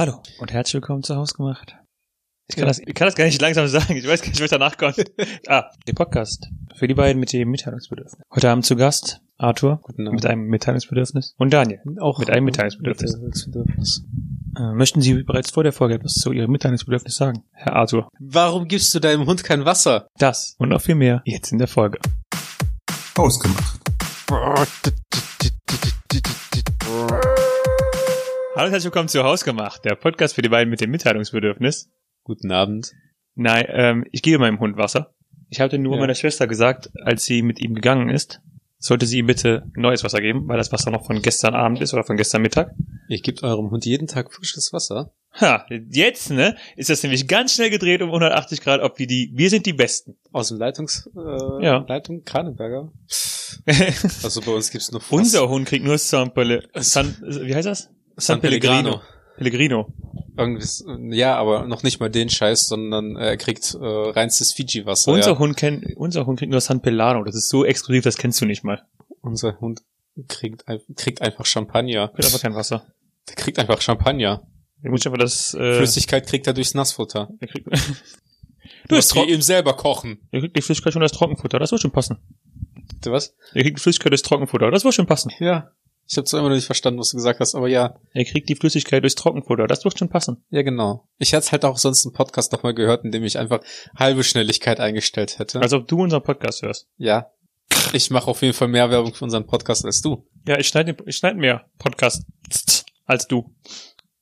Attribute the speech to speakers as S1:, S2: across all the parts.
S1: Hallo und herzlich willkommen zu Hausgemacht. Ich kann, das, ich kann das gar nicht langsam sagen. Ich weiß gar nicht, was danach kommt. ah, der Podcast für die beiden mit dem Mitteilungsbedürfnis. Heute Abend zu Gast Arthur mit einem Mitteilungsbedürfnis und Daniel
S2: Auch
S1: mit einem Mitteilungsbedürfnis.
S2: Mitteilungsbedürfnis.
S1: Äh, möchten Sie bereits vor der Folge etwas zu Ihrem Mitteilungsbedürfnis sagen, Herr Arthur?
S2: Warum gibst du deinem Hund kein Wasser?
S1: Das und noch viel mehr jetzt in der Folge.
S3: Ausgemacht.
S1: Hallo und herzlich willkommen zu Hausgemacht, der Podcast für die beiden mit dem Mitteilungsbedürfnis.
S2: Guten Abend.
S1: Nein, ähm, ich gebe meinem Hund Wasser. Ich hatte nur
S2: Ja.
S1: meiner Schwester gesagt, als sie mit ihm gegangen ist, sollte sie ihm bitte neues Wasser geben, weil das Wasser noch von gestern Abend ist oder von gestern Mittag.
S2: Ihr gebt eurem Hund jeden Tag frisches Wasser.
S1: Ha, jetzt, ne, ist das nämlich ganz schnell gedreht um 180 Grad, ob wir die, wir sind die Besten.
S2: Aus dem Leitungs, äh,
S1: Ja.
S2: Leitung Kraneberger. Also bei uns gibt's nur Fass.
S1: Unser Hund kriegt nur San, Pele, San wie heißt das?
S2: San Pellegrino.
S1: Pellegrino.
S2: Irgendwie, ja, aber noch nicht mal den Scheiß, sondern äh, er kriegt äh, reinstes Fiji-Wasser.
S1: unser
S2: ja.
S1: Hund kennt, unser Hund kriegt nur San Pelano. Das ist so exklusiv, das kennst du nicht mal.
S2: Unser Hund kriegt, kriegt einfach Champagner.
S1: Kriegt einfach kein Wasser.
S2: Der kriegt einfach Champagner.
S1: Der muss einfach das, äh,
S2: Flüssigkeit kriegt er durchs Nassfutter.
S1: der kriegt,
S2: Du musst ihm selber kochen.
S1: der kriegt die Flüssigkeit schon das Trockenfutter. Das wird schon passen.
S2: Du was?
S1: Er kriegt die Flüssigkeit durchs Trockenfutter. Das wird schon passen.
S2: Ja. Ich habe zwar immer noch nicht verstanden, was du gesagt hast, aber ja.
S1: Er kriegt die Flüssigkeit durchs Trockenfutter. Das wird schon passen.
S2: Ja, genau. Ich hätte halt auch sonst einen Podcast noch mal gehört, in dem ich einfach halbe Schnelligkeit eingestellt hätte.
S1: Als ob du unseren Podcast hörst.
S2: ja. Ich mache auf jeden Fall mehr Werbung für unseren Podcast als du.
S1: Ja, ich schneide ich schneid mehr Podcasts als du.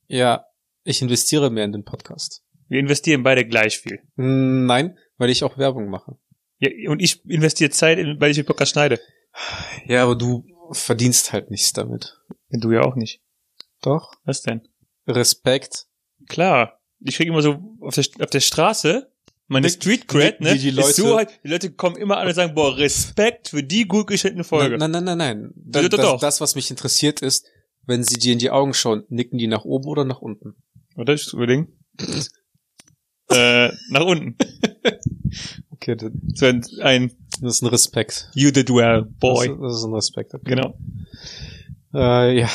S2: Ja. Ich investiere mehr in den Podcast.
S1: Wir investieren beide gleich viel.
S2: Hm, Nein, weil ich auch Werbung mache.
S1: Ja, und ich investiere Zeit, weil ich den Podcast schneide.
S2: Ja, aber du verdienst halt nichts damit.
S1: Du ja auch nicht.
S2: Doch.
S1: Was denn?
S2: Respekt.
S1: Klar. Ich krieg immer so auf der, auf der Straße meine
S2: Wie-
S1: Street Cred, ne?
S2: wie die
S1: ist so
S2: Leute-
S1: halt, die Leute kommen immer an und sagen, boah, Respekt für die gut geschnittene Folge.
S2: Nein, nein, nein, nein. Das,
S1: doch,
S2: das,
S1: doch.
S2: das, was mich interessiert, ist, wenn sie dir in die Augen schauen, nicken die nach oben oder nach unten?
S1: Oder ich überlegen? äh, nach unten.
S2: Okay, das
S1: So ein, ein
S2: das ist ein Respekt.
S1: You did well, boy.
S2: Das, das ist ein Respekt. Okay.
S1: Genau.
S2: Äh, ja.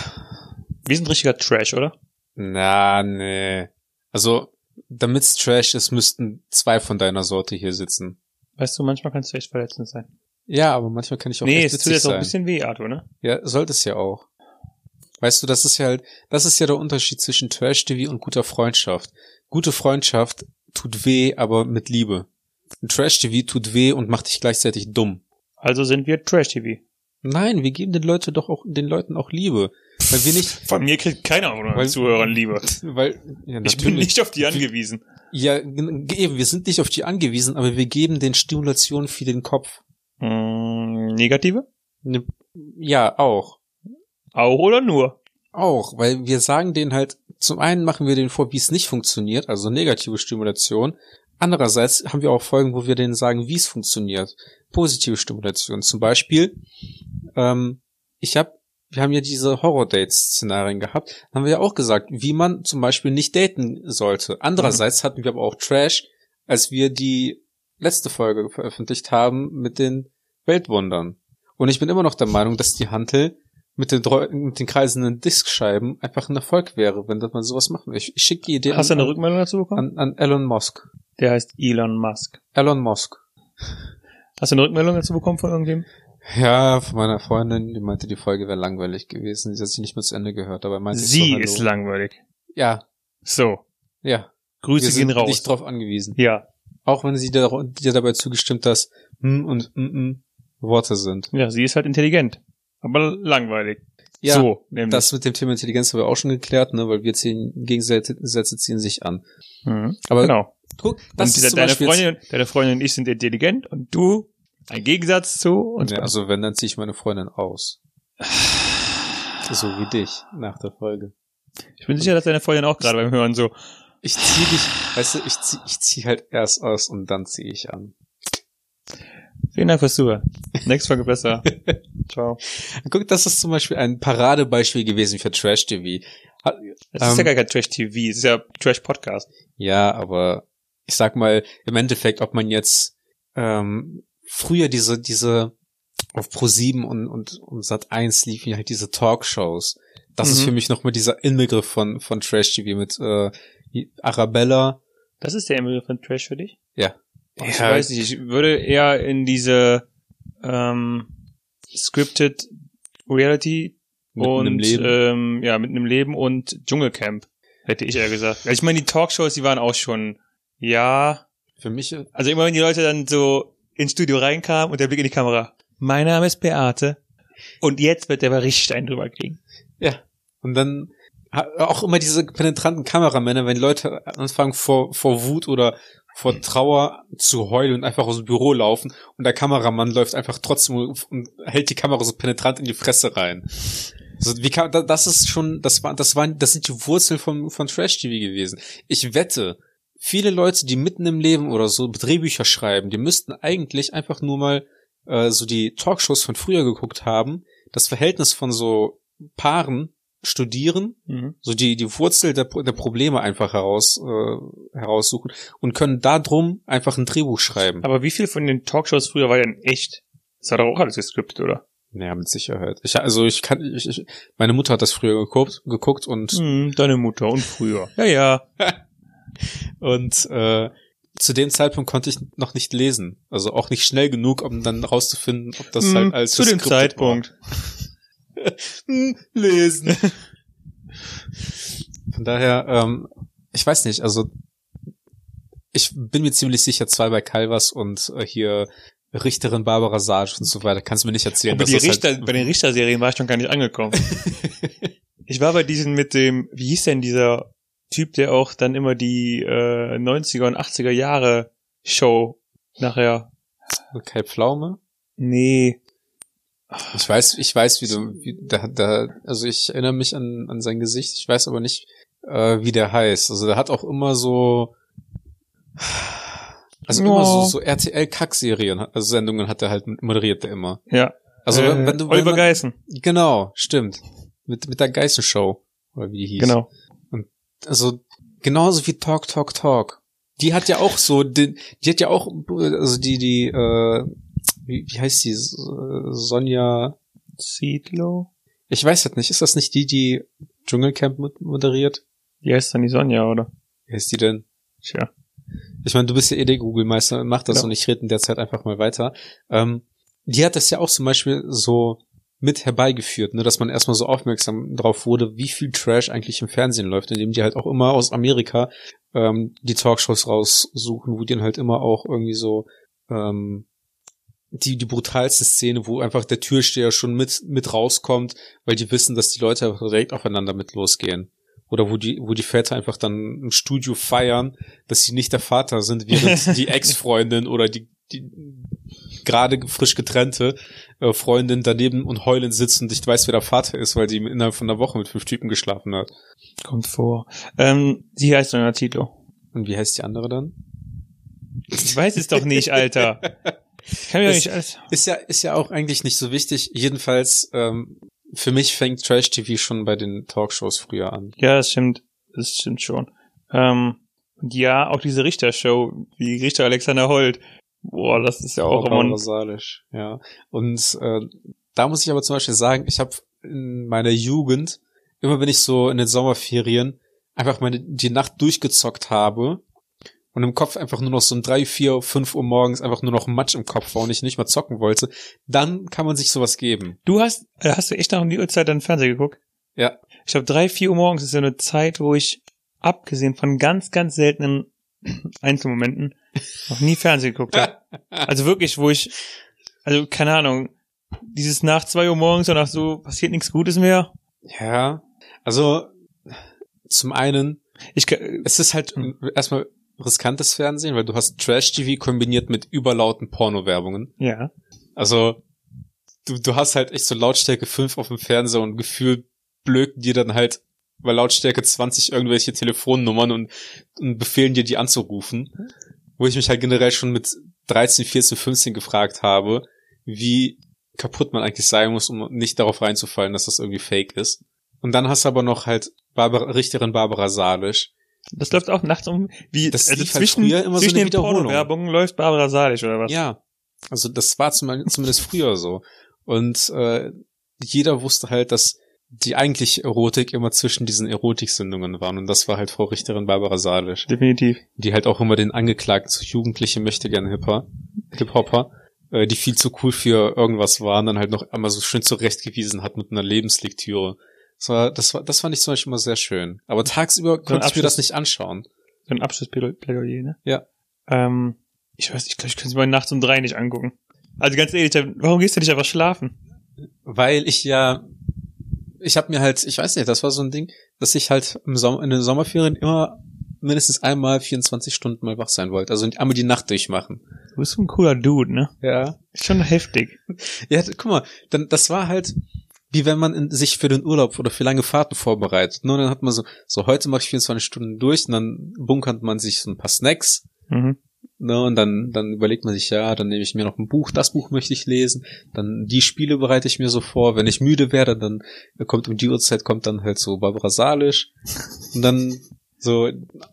S1: Wir sind richtiger Trash, oder?
S2: Na, nee. Also, damit's Trash ist, müssten zwei von deiner Sorte hier sitzen.
S1: Weißt du, manchmal kannst du echt verletzend sein.
S2: Ja, aber manchmal kann ich auch
S1: nee,
S2: echt
S1: es tut
S2: witzig
S1: jetzt auch
S2: sein.
S1: ein bisschen weh, Arthur, ne?
S2: Ja, sollte es ja auch. Weißt du, das ist ja halt, das ist ja der Unterschied zwischen Trash-TV und guter Freundschaft. Gute Freundschaft tut weh, aber mit Liebe. Trash-TV tut weh und macht dich gleichzeitig dumm.
S1: Also sind wir Trash-TV.
S2: Nein, wir geben den Leuten doch auch, den Leuten auch Liebe. Weil wir nicht,
S1: Von mir kriegt keiner von
S2: Weil-
S1: Zuhörern Liebe.
S2: weil, ja,
S1: Ich bin nicht auf die angewiesen.
S2: Ja, eben, wir sind nicht auf die angewiesen, aber wir geben den Stimulation für den Kopf.
S1: Hm, negative?
S2: Ne- Ja, auch.
S1: Auch oder nur?
S2: Auch, weil wir sagen denen halt, zum einen machen wir denen vor, wie es nicht funktioniert, also negative Stimulation. Andererseits haben wir auch Folgen, wo wir denen sagen, wie es funktioniert. Positive Stimulation. Zum Beispiel, ähm, ich habe, wir haben ja diese Horror-Dates-Szenarien gehabt, haben wir ja auch gesagt, wie man zum Beispiel nicht daten sollte. Andererseits hatten wir aber auch Trash, als wir die letzte Folge veröffentlicht haben mit den Weltwundern. Und ich bin immer noch der Meinung, dass die Hantel mit den, mit den kreisenden Diskscheiben einfach ein Erfolg wäre, wenn man sowas machen will. Ich, ich schicke die Idee
S1: Hast du
S2: an,
S1: eine Rückmeldung dazu bekommen?
S2: an, an Elon Musk.
S1: Der heißt Elon Musk.
S2: Elon Musk.
S1: Hast du eine Rückmeldung dazu bekommen von irgendwem?
S2: Ja, von meiner Freundin, die meinte, die Folge wäre langweilig gewesen. Sie hat sich nicht mehr zu Ende gehört, aber meinte
S1: Sie
S2: so,
S1: ist langweilig.
S2: Ja,
S1: So.
S2: ja.
S1: Grüße
S2: wir sind
S1: gehen raus.
S2: nicht drauf angewiesen.
S1: Ja.
S2: Auch wenn sie dir, dir dabei zugestimmt, dass hm und mm, mm Worte sind.
S1: Ja, sie ist halt intelligent. Aber langweilig.
S2: Ja,
S1: so, nämlich.
S2: das mit dem Thema Intelligenz haben wir auch schon geklärt, ne, weil wir ziehen, Gegensätze ziehen sich an.
S1: Mhm.
S2: Aber
S1: Genau.
S2: Guck,
S1: Und
S2: das
S1: dieser,
S2: ist zum
S1: deine, Freundin, deine Freundin und ich sind intelligent und du ein Gegensatz zu uns.
S2: Ja, also wenn, dann ziehe ich meine Freundin aus. So wie dich nach der Folge.
S1: ich bin sicher, dass deine Freundin auch gerade beim Hören so,
S2: Ich zieh dich, weißt du, ich zieh, ich zieh halt erst aus und dann zieh ich an.
S1: vielen Dank fürs Zuhören. Nächste Folge besser. Ciao.
S2: Guck, das ist zum Beispiel ein Paradebeispiel gewesen für Trash-TV. Hat-
S1: Das ist ja
S2: Ähm,
S1: gar kein Trash-TV, es ist ja Trash-Podcast.
S2: Ja, aber ich sag mal, im Endeffekt, ob man jetzt ähm, früher diese, diese auf Pro7 und, und, und Sat 1 liefen ja halt diese Talkshows. Das ist
S1: Mhm.
S2: für mich nochmal dieser Inbegriff von, von Trash-TV mit äh, Arabella.
S1: Das ist der Inbegriff von Trash für dich?
S2: Ja.
S1: Boah, ich
S2: Ja.
S1: weiß nicht, ich würde eher in diese ähm, scripted Reality
S2: Mitten
S1: und. Ähm, ja, mit einem Leben und Dschungelcamp, hätte ich eher gesagt. Ich meine, die Talkshows, die waren auch schon, ja,
S2: Für mich, äh,
S1: also immer wenn die Leute dann so ins Studio reinkamen und der Blick in die Kamera. Mein Name ist Beate und jetzt wird der richtig einen drüber kriegen.
S2: ja. Und dann auch immer diese penetranten Kameramänner, wenn Leute anfangen vor, vor Wut oder vor Trauer zu heulen und einfach aus dem Büro laufen und der Kameramann läuft einfach trotzdem und hält die Kamera so penetrant in die Fresse rein. Also wie kann, da- das ist schon, das war, das waren, das sind die Wurzeln von, von Trash TV gewesen. Ich wette, viele Leute, die mitten im Leben oder so Drehbücher schreiben, die müssten eigentlich einfach nur mal äh, so die Talkshows von früher geguckt haben, das Verhältnis von so Paaren studieren,
S1: Mhm.
S2: so die die Wurzel der, der Probleme einfach heraus äh, heraussuchen und können da drum einfach ein Drehbuch schreiben.
S1: Aber wie viel von den Talkshows früher war denn echt? Das war doch auch alles gescriptet, oder?
S2: Ja, mit Sicherheit. Ich, also ich kann, ich, ich, meine Mutter hat das früher geguckt, geguckt und
S1: Hm, deine Mutter und früher. Ja, ja.
S2: Und äh, zu dem Zeitpunkt konnte ich noch nicht lesen. Also auch nicht schnell genug, um dann rauszufinden, ob das
S1: Hm,
S2: halt als
S1: zu dem Zeitpunkt.
S2: Hm, lesen. Von daher, ähm, ich weiß nicht, also ich bin mir ziemlich sicher, zwei bei Calvas und äh, hier Richterin Barbara Sage und so weiter, kannst du mir nicht erzählen. Dass
S1: die
S2: das
S1: Richter,
S2: halt,
S1: bei den Richterserien war ich noch gar nicht angekommen. ich war bei diesen mit dem, wie hieß denn dieser Typ, der auch dann immer die äh, 90er und 80er Jahre Show nachher.
S2: Kai Pflaume?
S1: Nee.
S2: Ich weiß, ich weiß, wie du, wie, da, da, also ich erinnere mich an, an sein Gesicht, ich weiß aber nicht, äh, wie der heißt. Also der hat auch immer so, also immer so, so RTL-Kack-Serien, also Sendungen hat er halt moderiert der immer.
S1: Ja.
S2: Also
S1: äh,
S2: wenn, wenn du,
S1: Oliver Geißen.
S2: genau, stimmt. Mit, mit der Geißen-Show, oder wie die hieß.
S1: Genau.
S2: Also genauso wie Talk, Talk, Talk. Die hat ja auch so, die, die hat ja auch, also die, die, äh, wie, wie heißt die, Sonja,
S1: Zietlow.
S2: Ich weiß halt nicht, ist das nicht die, die Dschungelcamp mod- moderiert?
S1: Die heißt dann die Sonja, oder?
S2: Wer ist die denn?
S1: Tja.
S2: Ich meine, du bist ja eh der Google-Meister, mach das
S1: Genau.
S2: und ich rede in der Zeit einfach mal weiter. Ähm, die hat das ja auch zum Beispiel so mit herbeigeführt, ne, dass man erstmal so aufmerksam drauf wurde, wie viel Trash eigentlich im Fernsehen läuft, indem die halt auch immer aus Amerika ähm, die Talkshows raussuchen, wo die dann halt immer auch irgendwie so ähm, die, die brutalste Szene, wo einfach der Türsteher schon mit, mit rauskommt, weil die wissen, dass die Leute direkt aufeinander mit losgehen. Oder wo die, wo die Väter einfach dann im Studio feiern, dass sie nicht der Vater sind, während die Ex-Freundin oder die, die gerade frisch getrennte äh, Freundin daneben und heulend sitzt und nicht weiß, wer der Vater ist, weil sie innerhalb von einer Woche mit fünf Typen geschlafen hat.
S1: Kommt vor. Ähm, sie heißt Sonja Zietlow.
S2: Und wie heißt die andere dann?
S1: Ich weiß es doch nicht, Alter. Kann mir
S2: Das-
S1: nicht alles.
S2: Ist ja, ist ja auch eigentlich nicht so wichtig. Jedenfalls, ähm, für mich fängt Trash TV schon bei den Talkshows früher an.
S1: Ja, das stimmt. Das stimmt schon. Ähm, und ja, auch diese Richtershow, wie Richter Alexander Holt. Boah, das ist ja auch immer
S2: ja. Und äh, da muss ich aber zum Beispiel sagen, ich habe in meiner Jugend, immer wenn ich so in den Sommerferien einfach meine die Nacht durchgezockt habe und im Kopf einfach nur noch so um drei, vier, fünf Uhr morgens einfach nur noch Matsch im Kopf war und ich nicht mehr zocken wollte, dann kann man sich sowas geben.
S1: Du hast, äh, hast du echt noch um die Uhrzeit dann Fernseher geguckt?
S2: Ja.
S1: Ich glaube, drei, vier Uhr morgens ist ja eine Zeit, wo ich, abgesehen von ganz, ganz seltenen Einzelmomenten, noch nie Fernsehen geguckt habe. Also wirklich, wo ich, also keine Ahnung, dieses nach zwei Uhr morgens danach so passiert nichts Gutes mehr.
S2: Ja, also zum einen
S1: Ich,
S2: Es ist halt erstmal riskantes Fernsehen, weil du hast Trash-TV kombiniert mit überlauten Porno-Werbungen.
S1: ja.
S2: Also du, du hast halt echt so Lautstärke 5 auf dem Fernseher und gefühlt blöken dir dann halt bei Lautstärke 20 irgendwelche Telefonnummern und, und befehlen dir die anzurufen. Wo ich mich halt generell schon mit 13, 14, 15 gefragt habe, wie kaputt man eigentlich sein muss, um nicht darauf reinzufallen, dass das irgendwie fake ist. Und dann hast du aber noch halt Barbara, Richterin Barbara Salisch,
S1: Das läuft auch nachts um, wie,
S2: Das
S1: also
S2: halt
S1: zwischen,
S2: früher immer so
S1: zwischen
S2: eine
S1: den. Porno-Werbungen läuft Barbara Salisch oder was?
S2: Ja, also das war zum, zumindest früher so. Und äh, jeder wusste halt, dass die eigentlich Erotik immer zwischen diesen Erotiksendungen waren. Und das war halt Frau Richterin Barbara Salisch.
S1: Definitiv.
S2: Die halt auch immer den Angeklagten zu Jugendliche möchte gerne Hipper, Hip-Hopper, äh, die viel zu cool für irgendwas waren, dann halt noch einmal so schön zurechtgewiesen hat mit einer Lebenslektüre. Das war, das war, das fand ich zum Beispiel immer sehr schön. Aber tagsüber konnte ich mir das nicht anschauen.
S1: So ein Abschlussplädoyer, ne?
S2: Ja.
S1: Ähm, ich weiß, ich glaube, ich kann es mal nachts um drei nicht angucken. Also ganz ehrlich, warum gehst du nicht einfach schlafen?
S2: Weil ich ja, ich habe mir halt, ich weiß nicht, das war so ein Ding, dass ich halt im Sommer, in den Sommerferien immer mindestens einmal 24 Stunden mal wach sein wollte. Also einmal die Nacht durchmachen.
S1: Du bist so ein cooler Dude, ne?
S2: Ja.
S1: Schon heftig.
S2: Ja, guck mal, dann, das war halt, wie wenn man in, sich für den Urlaub oder für lange Fahrten vorbereitet. Nur dann hat man so, so heute mache ich 24 Stunden durch und dann bunkert man sich so ein paar Snacks.
S1: Mhm.
S2: Ne, und dann, dann überlegt man sich, ja, dann nehme ich mir noch ein Buch, das Buch möchte ich lesen, dann die Spiele bereite ich mir so vor, wenn ich müde werde, dann kommt um die Uhrzeit kommt dann halt so Barbara Salisch und dann so,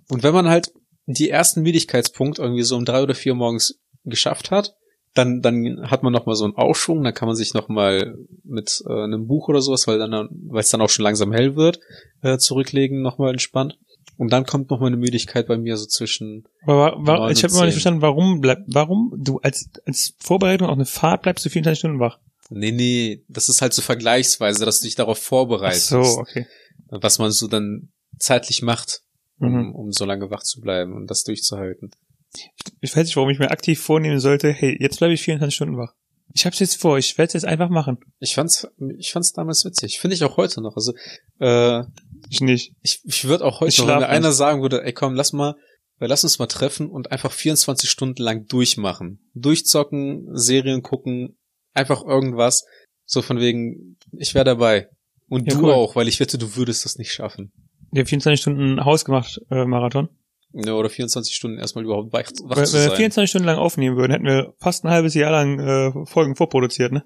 S2: und wenn man halt die ersten Müdigkeitspunkt irgendwie so um drei oder vier morgens geschafft hat, dann, dann hat man noch mal so einen Aufschwung, dann kann man sich noch mal mit äh, einem Buch oder sowas, weil dann, weil es dann auch schon langsam hell wird, äh, zurücklegen, noch mal entspannt. Und dann kommt noch mal eine Müdigkeit bei mir so zwischen.
S1: Aber war, war, ich habe immer nicht verstanden, warum bleib, warum du als als Vorbereitung auf eine Fahrt bleibst du 24 Stunden wach?
S2: Nee, nee, das ist halt so vergleichsweise, dass du dich darauf vorbereitest.
S1: Ach so, okay.
S2: Was man so dann zeitlich macht, um,
S1: Mhm.
S2: um so lange wach zu bleiben und das durchzuhalten.
S1: Ich weiß nicht, warum ich mir aktiv vornehmen sollte, hey, jetzt bleibe ich 24 Stunden wach. Ich hab's jetzt vor, ich werde es jetzt einfach machen.
S2: Ich fand's, ich fand's damals witzig. Finde ich auch heute noch. Also, äh,
S1: Ich nicht.
S2: ich, ich würde auch heute
S1: Ich
S2: noch, wenn mir
S1: schlaf
S2: einer
S1: nicht.
S2: sagen würde, ey komm, lass mal, lass uns mal treffen und einfach 24 Stunden lang durchmachen. Durchzocken, Serien gucken, einfach irgendwas. So von wegen, ich wäre dabei. Und
S1: Ja,
S2: du
S1: cool.
S2: auch, weil ich wette, du würdest das nicht schaffen.
S1: Der 24 Stunden hausgemacht äh, Marathon.
S2: Ja, oder 24 Stunden erstmal überhaupt wach, wach
S1: Wenn
S2: zu
S1: wenn wir
S2: sein.
S1: 24 Stunden lang aufnehmen würden, hätten wir fast ein halbes Jahr lang äh, Folgen vorproduziert, ne?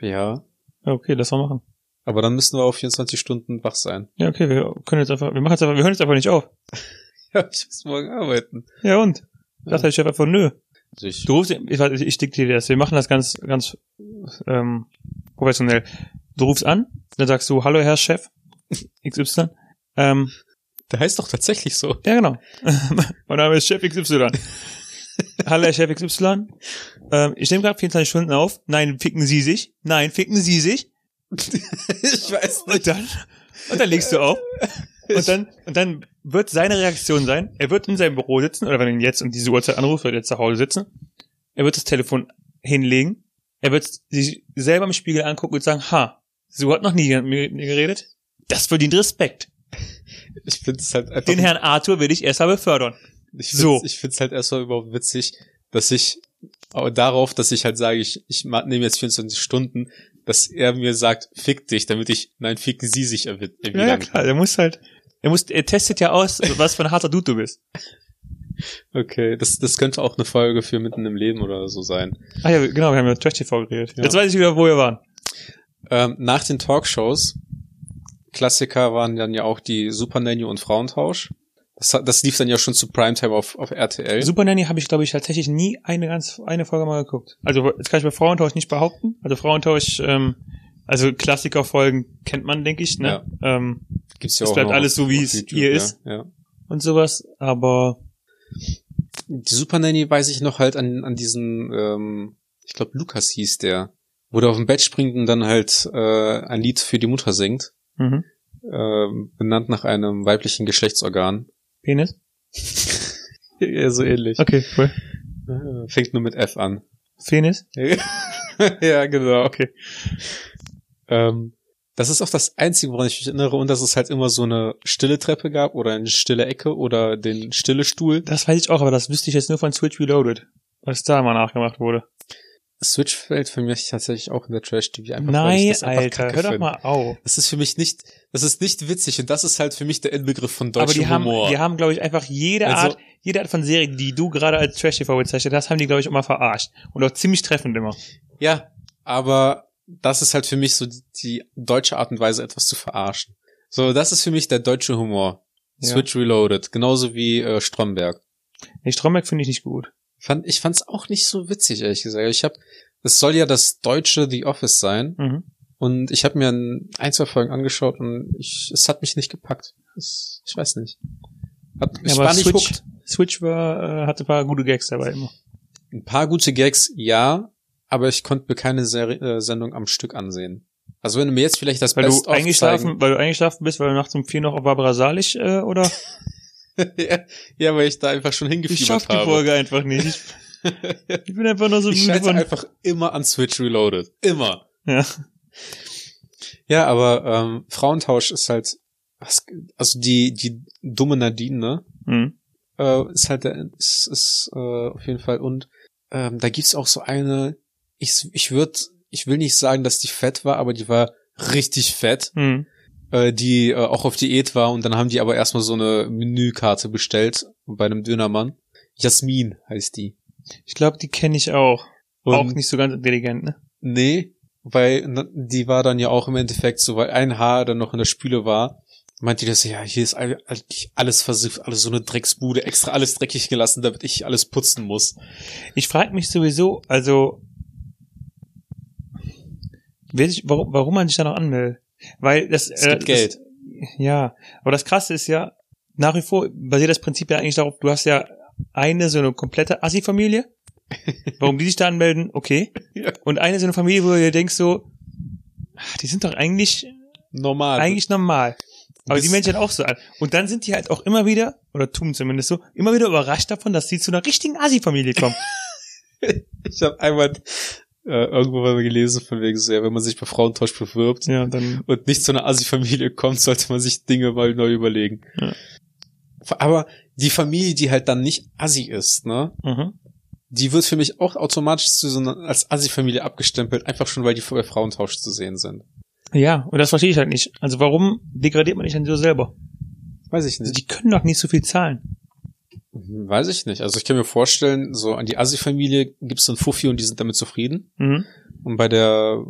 S2: Ja.
S1: Ja, okay, lass mal machen.
S2: Aber dann müssen wir auf 24 Stunden wach sein.
S1: Ja, okay, wir können jetzt einfach, wir machen jetzt einfach, wir hören jetzt einfach nicht auf.
S2: Ja, ich muss morgen arbeiten.
S1: Ja und? Sagt der Chef einfach, nö.
S2: Also ich,
S1: Du rufst, ich, ich diktiere dir das. Wir machen das ganz, ganz ähm, professionell. Du rufst an, dann sagst du, hallo Herr Chef XY. Ähm,
S2: der heißt doch tatsächlich so.
S1: ja, genau. mein Name ist Chef XY. hallo Herr Chef XY. Ähm, ich nehme gerade 24 Stunden auf. Nein, ficken Sie sich. Nein, ficken Sie sich.
S2: ich weiß
S1: Und dann, und dann legst du auf. Und dann, und dann wird seine Reaktion sein, er wird in seinem Büro sitzen, oder wenn er ihn jetzt um diese Uhrzeit anruft, wird er zu Hause sitzen. Er wird das Telefon hinlegen. Er wird sich selber im Spiegel angucken und sagen, ha, so hat noch nie jemand mit mir geredet. Das verdient Respekt.
S2: Ich finde es halt einfach.
S1: Den Herrn Arthur will ich erst mal befördern.
S2: ich
S1: so.
S2: find's, Ich finde es halt erstmal überhaupt witzig, dass ich aber darauf, dass ich halt sage, ich, ich nehme jetzt 24 Stunden, dass er mir sagt, fick dich, damit ich, nein, ficken sie sich erwi-
S1: Ja, ja,
S2: erwidern
S1: klar, er muss halt, er muss, er testet ja aus, was für ein harter Dude du bist.
S2: Okay, das, das könnte auch eine Folge für mitten im Leben oder so sein.
S1: Ah ja, genau, wir haben über Trash TV geredet.
S2: Ja.
S1: Jetzt weiß ich wieder, wo wir waren.
S2: Ähm, nach den Talkshows, Klassiker waren dann ja auch die Super Nanny und Frauentausch. Das, das lief dann ja schon zu Primetime auf, auf RTL.
S1: Super Nanny habe ich, glaube ich, tatsächlich nie eine ganz eine Folge mal geguckt. Also das kann ich bei Frauentausch nicht behaupten. Also Frauentausch, ähm, also Klassikerfolgen kennt man, denke ich, ne? Ähm,
S2: Gibt's ja
S1: es
S2: auch
S1: bleibt alles so, wie es hier
S2: ja,
S1: ist.
S2: Ja.
S1: und sowas. Aber
S2: Die Super Nanny weiß ich noch halt an, an diesen, ähm, ich glaube Lukas hieß der, wo der auf dem Bett springt und dann halt äh, ein Lied für die Mutter singt,
S1: mhm.
S2: ähm, benannt nach einem weiblichen Geschlechtsorgan.
S1: Penis.
S2: ja, so ähnlich.
S1: Okay, cool.
S2: Äh, Fängt nur mit F an.
S1: Penis.
S2: ja, genau.
S1: Okay.
S2: Ähm, das ist auch das Einzige, woran ich mich erinnere, und dass es halt immer so eine stille Treppe gab oder eine stille Ecke oder den stille Stuhl.
S1: Das weiß ich auch, aber das wüsste ich jetzt nur von Switch Reloaded, was da mal nachgemacht wurde.
S2: Switch fällt für mich tatsächlich auch in der Trash-TV einfach.
S1: Nein,
S2: das
S1: Alter, hör doch mal auf.
S2: Das ist für mich nicht, das ist nicht witzig und das ist halt für mich der Inbegriff von
S1: Aber
S2: deutschem
S1: die haben,
S2: Humor.
S1: die haben, glaube ich, einfach jede
S2: Also-
S1: Art, jede Art von Serie, die du gerade als Trash TV bezeichnet hast, haben die, glaube ich, immer verarscht. Und auch ziemlich treffend immer.
S2: ja, aber das ist halt für mich so die, die deutsche Art und Weise, etwas zu verarschen. So, das ist für mich der deutsche Humor.
S1: Ja.
S2: Switch Reloaded, genauso wie äh, Stromberg.
S1: Nee, Stromberg finde ich nicht gut.
S2: Fand, ich fand's auch nicht so witzig, ehrlich gesagt. Ich hab, es soll ja das deutsche The Office sein.
S1: Mhm.
S2: Und ich habe mir ein, ein, zwei Folgen angeschaut und ich, es hat mich nicht gepackt. Es, ich weiß nicht.
S1: Hat, ja, ich war nicht Switch. Switch war, äh, hatte ein paar gute Gags dabei immer.
S2: Ein paar gute Gags, ja, aber ich konnte mir keine Serie, äh, Sendung am Stück ansehen. Also wenn du mir jetzt vielleicht das
S1: weil Best du eingeschlafen, weil du eingeschlafen bist, weil du nachts um vier noch auf Barbara Salisch äh, oder?
S2: ja, weil ich da einfach schon hingefiebert
S1: ich schaff habe. Ich die Folge einfach nicht. Ich, bin einfach nur so
S2: ich müde von... einfach immer an Switch Reloaded. Immer.
S1: Ja.
S2: Ja, aber ähm, Frauentausch ist halt, also die die dumme Nadine, ne?
S1: Mhm.
S2: Äh, ist halt, ist, ist äh, auf jeden Fall und ähm, da gibt's auch so eine, ich ich würde ich will nicht sagen, dass die fett war, aber die war richtig fett.
S1: Mhm.
S2: Äh, die äh, auch auf Diät war und dann haben die aber erstmal so eine Menükarte bestellt bei einem Dönermann. Jasmin heißt die.
S1: Ich glaube, die kenne ich auch. Und auch nicht so ganz intelligent, ne?
S2: Nee, weil die war dann ja auch im Endeffekt so, weil ein Haar dann noch in der Spüle war, meinte die das, ja, hier ist eigentlich alles versifft, alles so eine Drecksbude, extra alles dreckig gelassen, damit ich alles putzen muss.
S1: Ich frage mich sowieso, also ich, warum, warum man sich da noch anmeldet. Weil das,
S2: es gibt äh, Geld.
S1: Das, ja, aber das Krasse ist ja, nach wie vor basiert das Prinzip ja eigentlich darauf, du hast ja eine so eine komplette Assi-Familie. Warum die sich da anmelden, okay. Ja. Und eine so eine Familie, wo du dir denkst so, ach, die sind doch eigentlich
S2: normal.
S1: Eigentlich normal. Aber die Menschen auch so an. Und dann sind die halt auch immer wieder, oder tun zumindest so, immer wieder überrascht davon, dass sie zu einer richtigen Assi-Familie kommen.
S2: ich habe einmal äh, irgendwo mal gelesen, von wegen so, ja, wenn man sich bei Frauentausch bewirbt
S1: ja, dann
S2: und nicht zu einer Assi-Familie kommt, sollte man sich Dinge mal neu überlegen.
S1: Ja.
S2: Aber die Familie, die halt dann nicht Assi ist, ne?
S1: Mhm.
S2: Die wird für mich auch automatisch zu so einer, als Assi-Familie abgestempelt, einfach schon, weil die bei Frauentausch zu sehen sind.
S1: Ja, und das verstehe ich halt nicht. Also warum degradiert man nicht an so selber?
S2: Weiß ich nicht.
S1: Also die können doch nicht so viel zahlen.
S2: Weiß ich nicht. Also ich kann mir vorstellen, so an die Assi-Familie gibt es einen Fuffi und die sind damit zufrieden.
S1: Mhm.
S2: Und bei der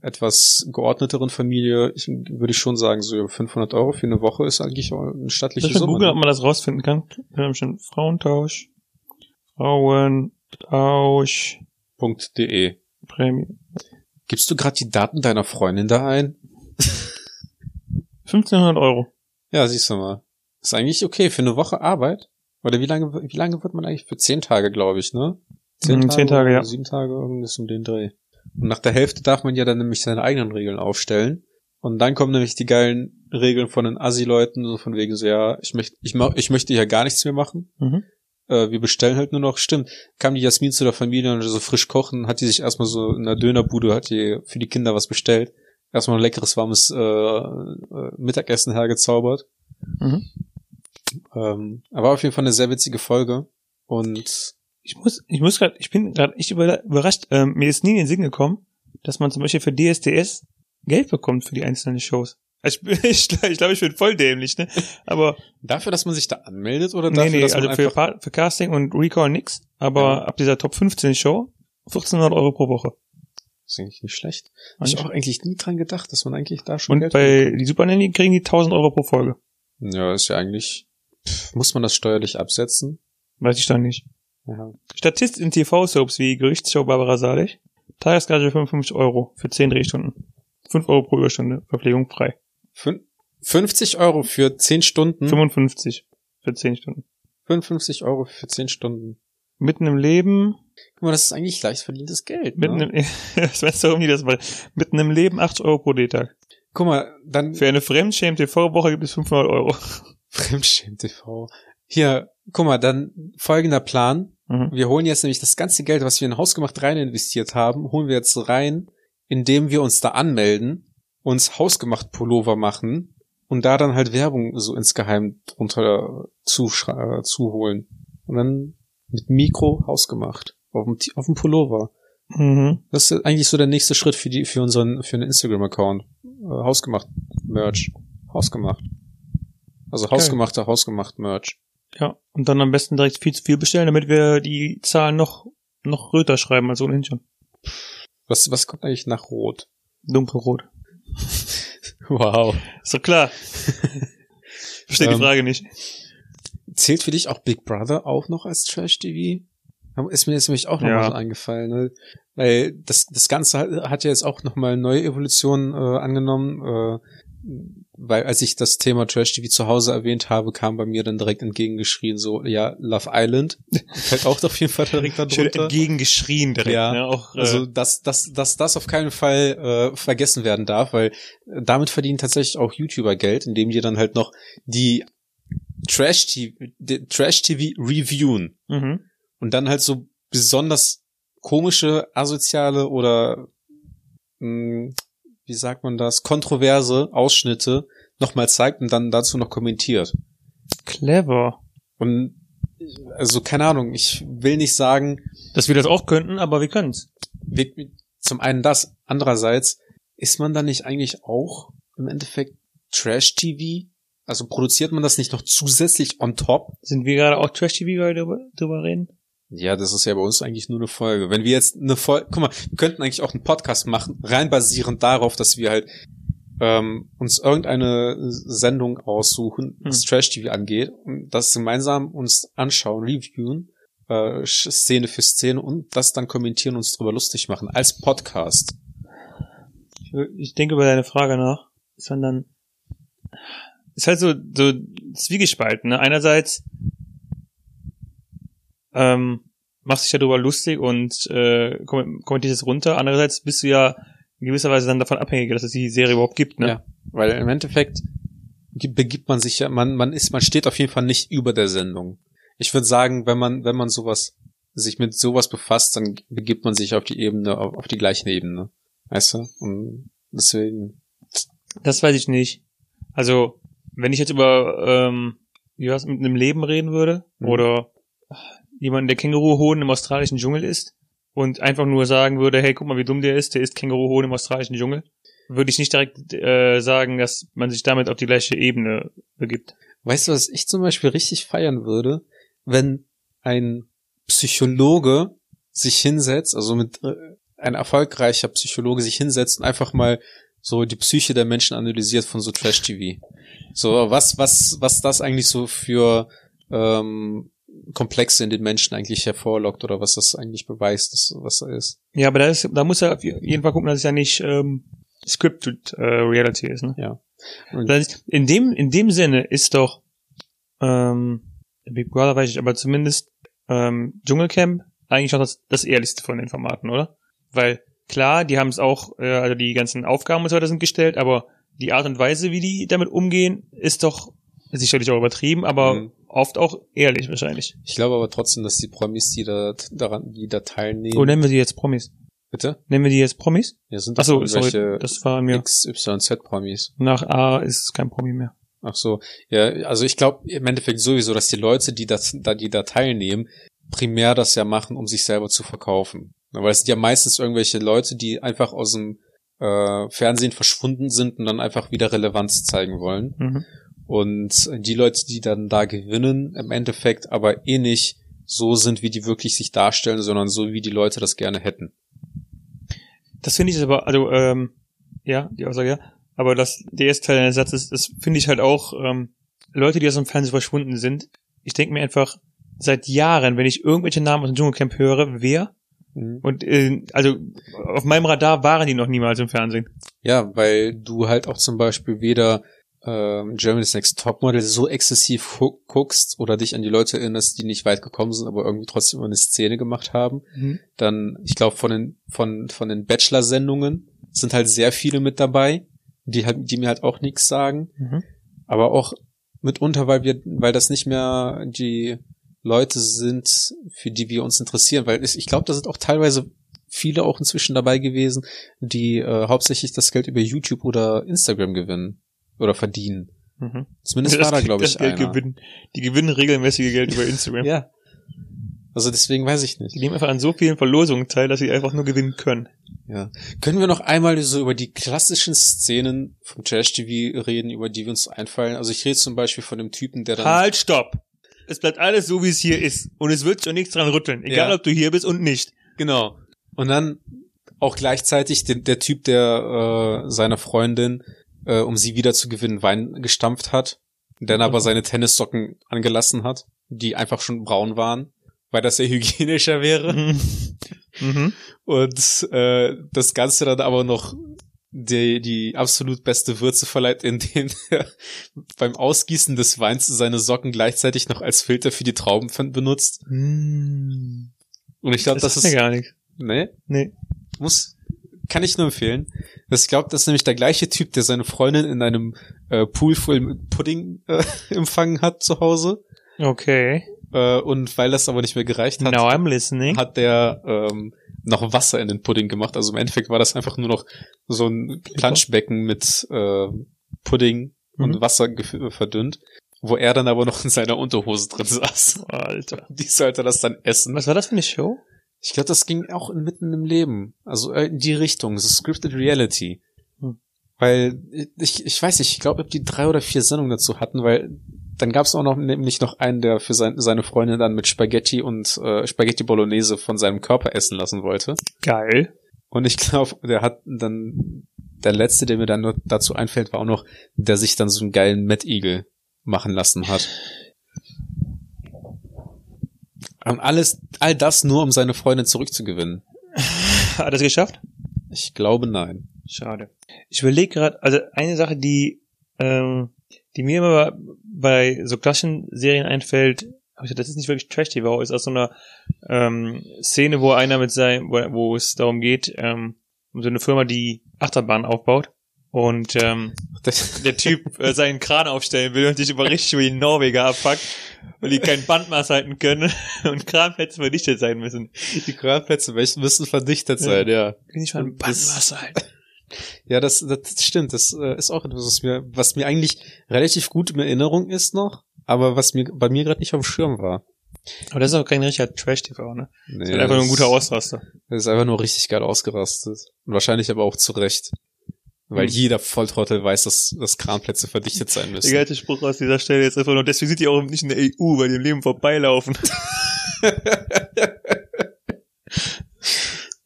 S2: etwas geordneteren Familie, ich, würde ich schon sagen, so 500 Euro für eine Woche ist eigentlich eine stattliche
S1: das Summe. Google, ob man das rausfinden kann. Schon Frauentausch. Frauentausch.de
S2: Prämie. Gibst du gerade die Daten deiner Freundin da ein?
S1: 1500 Euro.
S2: Ja, siehst du mal. Ist eigentlich okay für eine Woche Arbeit. Oder wie lange, wie lange wird man eigentlich? Für zehn Tage, glaube ich, ne?
S1: Zehn, mhm, Tage, zehn Tage, ja.
S2: Sieben Tage, irgendwas um den Dreh. Und nach der Hälfte darf man ja dann nämlich seine eigenen Regeln aufstellen. Und dann kommen nämlich die geilen Regeln von den Assi-Leuten, so von wegen so, ja, ich möchte, ich, mach, ich möchte ja gar nichts mehr machen.
S1: Mhm.
S2: Äh, wir bestellen halt nur noch. Stimmt, kam die Jasmin zu der Familie und so frisch kochen, hat die sich erstmal so in der Dönerbude, hat die für die Kinder was bestellt. Erstmal ein leckeres, warmes äh, äh, Mittagessen hergezaubert.
S1: Mhm.
S2: Ähm, aber auf jeden Fall eine sehr witzige Folge. Und
S1: ich muss, ich muss gerade, ich bin gerade echt überrascht. Ähm, mir ist nie in den Sinn gekommen, dass man zum Beispiel für DSDS Geld bekommt für die einzelnen Shows. Also ich, ich, ich glaube, ich bin voll dämlich, ne? Aber
S2: dafür, dass man sich da anmeldet oder
S1: dafür, nee, nee, dass man also für, für Casting und Recall nix. Aber ja. ab dieser Top 15 Show 1400 Euro pro Woche.
S2: Das ist eigentlich nicht schlecht. Habe ich auch eigentlich nie dran gedacht, dass man eigentlich da schon
S1: Und Geld bei bekommt. die Super Nanny kriegen die 1000 Euro pro Folge.
S2: Ja, ist ja eigentlich muss man das steuerlich absetzen?
S1: Weiß ich doch nicht.
S2: Ja.
S1: Statist in TV-Soaps wie Gerichtsshow Barbara Salich. Tagesgage 55 Euro für 10 Drehstunden. 5 Euro pro Überstunde. Verpflegung frei.
S2: 50 Euro für 10 Stunden?
S1: 55 für 10 Stunden.
S2: 55 Euro für 10 Stunden.
S1: Mitten im Leben.
S2: Guck mal, das ist eigentlich leicht verdientes Geld.
S1: Mitten ne? im, was weißt du, warum die das mal? Mitten im Leben 80 Euro pro D-Tag.
S2: Guck mal, dann.
S1: Für eine Fremdschäm-TV-Woche gibt es 500 Euro.
S2: Fremdschämen TV. Hier, guck mal, dann folgender Plan.
S1: Mhm.
S2: Wir holen jetzt nämlich das ganze Geld, was wir in Hausgemacht rein investiert haben, holen wir jetzt rein, indem wir uns da anmelden, uns Hausgemacht Pullover machen und da dann halt Werbung so insgeheim drunter zuholen. Äh, und dann mit Mikro Hausgemacht auf dem, auf dem Pullover.
S1: Mhm.
S2: Das ist eigentlich so der nächste Schritt für die, für unseren, für einen Instagram-Account. Äh, Hausgemacht Merch. Hausgemacht. Also hausgemachter, okay. hausgemacht Merch.
S1: Ja, und dann am besten direkt viel zu viel bestellen, damit wir die Zahlen noch, noch röter schreiben als ohnehin schon.
S2: Was, was kommt eigentlich nach Rot?
S1: Dunkelrot.
S2: wow.
S1: Ist doch klar. Verstehe die ähm, Frage nicht.
S2: Zählt für dich auch Big Brother auch noch als Trash-TV? Ist mir jetzt nämlich auch noch ja. mal so eingefallen, ne? weil das das Ganze hat, hat ja jetzt auch noch mal neue Evolutionen äh, angenommen. Äh, weil als ich das Thema Trash TV zu Hause erwähnt habe, kam bei mir dann direkt entgegengeschrien so, ja, Love Island fällt auch auf jeden Fall direkt
S1: darunter. Schön entgegengeschrien direkt.
S2: Ja, ne? auch, äh, also dass, dass, dass das auf keinen Fall äh, vergessen werden darf, weil damit verdienen tatsächlich auch YouTuber Geld, indem die dann halt noch die Trash TV, Trash TV reviewen mhm. und dann halt so besonders komische, asoziale oder mh, hm, wie sagt man das, kontroverse Ausschnitte nochmal zeigt und dann dazu noch kommentiert.
S1: Clever.
S2: Und also keine Ahnung, ich will nicht sagen,
S1: dass wir das auch könnten, aber wir können's.
S2: Wir, zum einen das, andererseits ist man da nicht eigentlich auch im Endeffekt Trash TV? Also produziert man das nicht noch zusätzlich on top?
S1: Sind wir gerade auch Trash TV, weil wir darüber reden?
S2: Ja, das ist ja bei uns eigentlich nur eine Folge. Wenn wir jetzt eine Folge, guck mal, wir könnten eigentlich auch einen Podcast machen, rein basierend darauf, dass wir halt ähm, uns irgendeine Sendung aussuchen, was hm. Trash TV angeht, und das gemeinsam uns anschauen, reviewen, äh, Szene für Szene und das dann kommentieren und uns drüber lustig machen als Podcast.
S1: Ich, ich denke über deine Frage nach, sondern ist halt so so zwiegespalten. Ne? Einerseits ähm, machst dich ja darüber lustig und äh, kommentierst es runter. Andererseits bist du ja in gewisser Weise dann davon abhängig, dass es die Serie überhaupt gibt, ne? Ja,
S2: weil im Endeffekt begibt man sich ja, man, man ist, man steht auf jeden Fall nicht über der Sendung. Ich würde sagen, wenn man, wenn man sowas, sich mit sowas befasst, dann begibt man sich auf die Ebene, auf, auf die gleichen Ebene. Weißt du? Und deswegen.
S1: Das weiß ich nicht. Also, wenn ich jetzt über, ähm, wie was, mit einem Leben reden würde, mhm. oder jemanden, der Känguruhoden im australischen Dschungel isst und einfach nur sagen würde, hey, guck mal, wie dumm der ist, der isst Känguruhoden im australischen Dschungel, würde ich nicht direkt äh, sagen, dass man sich damit auf die gleiche Ebene begibt.
S2: Weißt du, was ich zum Beispiel richtig feiern würde, wenn ein Psychologe sich hinsetzt, also mit äh, ein erfolgreicher Psychologe sich hinsetzt und einfach mal so die Psyche der Menschen analysiert von so Trash TV. So was was was das eigentlich so für ähm, Komplexe in den Menschen eigentlich hervorlockt oder was das eigentlich beweist, dass, was da ist.
S1: Ja, aber da ist, da muss er auf jeden Fall gucken, dass es ja nicht ähm, scripted äh, Reality ist, ne?
S2: Ja.
S1: Ist, in dem, in dem Sinne ist doch ähm, Big Brother weiß ich, aber zumindest ähm, Dschungelcamp eigentlich auch das, das ehrlichste von den Formaten, oder? Weil klar, die haben es auch, äh, also die ganzen Aufgaben und so weiter sind gestellt, aber die Art und Weise, wie die damit umgehen, ist doch sicherlich auch übertrieben, aber mhm oft auch ehrlich wahrscheinlich.
S2: Ich glaube aber trotzdem, dass die Promis, die da daran, die da teilnehmen.
S1: Oh, nennen wir die jetzt Promis?
S2: Bitte?
S1: Nennen wir die jetzt Promis?
S2: Ja, sind das Achso, sorry,
S1: das war mir.
S2: XYZ-Promis.
S1: Nach A ist es kein Promi mehr.
S2: Ach so. Ja, also ich glaube im Endeffekt sowieso, dass die Leute, die das, da, die da teilnehmen, primär das ja machen, um sich selber zu verkaufen. Weil es sind ja meistens irgendwelche Leute, die einfach aus dem äh, Fernsehen verschwunden sind und dann einfach wieder Relevanz zeigen wollen. Mhm. Und die Leute, die dann da gewinnen, im Endeffekt aber eh nicht so sind, wie die wirklich sich darstellen, sondern so, wie die Leute das gerne hätten.
S1: Das finde ich aber, also, ähm, ja, die Aussage, ja. Aber das, der erste Teil deines Satzes, das finde ich halt auch, ähm, Leute, die aus dem Fernsehen verschwunden sind. Ich denke mir einfach, seit Jahren, wenn ich irgendwelche Namen aus dem Dschungelcamp höre, wer? Mhm. Und äh, also auf meinem Radar waren die noch niemals im Fernsehen.
S2: Ja, weil du halt auch zum Beispiel weder ähm, Germany's Next Topmodel so exzessiv guckst oder dich an die Leute erinnerst, die nicht weit gekommen sind, aber irgendwie trotzdem immer eine Szene gemacht haben, mhm. dann, ich glaube, von den, von, von den Bachelor-Sendungen sind halt sehr viele mit dabei, die halt, die mir halt auch nichts sagen. Mhm. Aber auch mitunter, weil wir, weil das nicht mehr die Leute sind, für die wir uns interessieren, weil ich glaube, da sind auch teilweise viele auch inzwischen dabei gewesen, die äh, hauptsächlich das Geld über YouTube oder Instagram gewinnen oder verdienen. Mhm. Zumindest das war da, glaube ich, Geld
S1: einer. Gewinnen. Die gewinnen regelmäßige Geld über Instagram.
S2: ja. Also deswegen weiß ich nicht.
S1: Die nehmen einfach an so vielen Verlosungen teil, dass sie einfach nur gewinnen können.
S2: Ja. Können wir noch einmal so über die klassischen Szenen vom Trash TV reden, über die wir uns einfallen? Also ich rede zum Beispiel von dem Typen, der dann.
S1: Halt, stopp! Es bleibt alles so, wie es hier ist. Und es wird schon nichts dran rütteln. Egal, ja. ob du hier bist und nicht.
S2: Genau. Und dann auch gleichzeitig den, der Typ, der äh, seiner Freundin äh, um sie wieder zu gewinnen, Wein gestampft hat, dann aber seine Tennissocken angelassen hat, die einfach schon braun waren, weil das ja hygienischer wäre.
S1: Mhm.
S2: Und äh, das Ganze dann aber noch die, die absolut beste Würze verleiht, indem er beim Ausgießen des Weins seine Socken gleichzeitig noch als Filter für die Trauben benutzt.
S1: Mhm.
S2: Und ich glaube,
S1: Das,
S2: das,
S1: ist gar nicht.
S2: nee,
S1: Nee.
S2: muss kann ich nur empfehlen. Ich glaube, das ist nämlich der gleiche Typ, der seine Freundin in einem äh, Pool voll mit Pudding äh, empfangen hat zu Hause.
S1: Okay.
S2: Äh, und weil das aber nicht mehr gereicht hat,
S1: Now I'm listening.
S2: hat der ähm, noch Wasser in den Pudding gemacht. Also im Endeffekt war das einfach nur noch so ein Planschbecken mit äh, Pudding und
S1: Mhm.
S2: Wasser gef- verdünnt, wo er dann aber noch in seiner Unterhose drin saß.
S1: Alter.
S2: Die sollte das dann essen.
S1: Was war das für eine Show?
S2: Ich glaube, das ging auch in- mitten im Leben. Also äh, in die Richtung. So Scripted Reality.
S1: Hm.
S2: Weil ich, ich weiß nicht, ich glaube, ob die drei oder vier Sendungen dazu hatten, weil dann gab es auch noch nämlich noch einen, der für sein, seine Freundin dann mit Spaghetti und äh, Spaghetti Bolognese von seinem Körper essen lassen wollte.
S1: Geil.
S2: Und ich glaube, der hat dann der letzte, der mir dann nur dazu einfällt, war auch noch, der sich dann so einen geilen Mad Eagle machen lassen hat. Und alles, all das nur, um seine Freundin zurückzugewinnen.
S1: Hat er das geschafft?
S2: Ich glaube nein.
S1: Schade. Ich überlege gerade, also eine Sache, die, ähm, die mir immer bei so klassischen Serien einfällt, aber ich dachte, das ist nicht wirklich Trash-TV, ist aus so einer ähm, Szene, wo einer mit seinem, wo, wo es darum geht, ähm, um so eine Firma, die Achterbahn aufbaut und ähm, der Typ äh, seinen Kran aufstellen will und sich über richtig über die Norweger abfuckt, weil die kein Bandmaß halten können und Kranplätze verdichtet sein müssen.
S2: Die Kranplätze müssen verdichtet sein, ja.
S1: Kann ich mal ein
S2: Das-
S1: Bandmaß halten?
S2: Ja, das, das stimmt. Das äh, ist auch etwas, was mir, was mir eigentlich relativ gut in Erinnerung ist noch, aber was mir bei mir gerade nicht auf dem Schirm war.
S1: Aber das ist auch kein richtiger Trash-TV, ne?
S2: Nee,
S1: Das ist einfach nur ein guter Ausraster.
S2: Das ist einfach nur richtig geil ausgerastet. Und wahrscheinlich aber auch zu Recht. Weil
S1: Hm.
S2: jeder Volltrottel weiß, dass, dass Kranplätze verdichtet sein müssen.
S1: Der geilste Spruch aus dieser Stelle jetzt einfach nur, deswegen sind die auch nicht in der EU, weil die im Leben vorbeilaufen.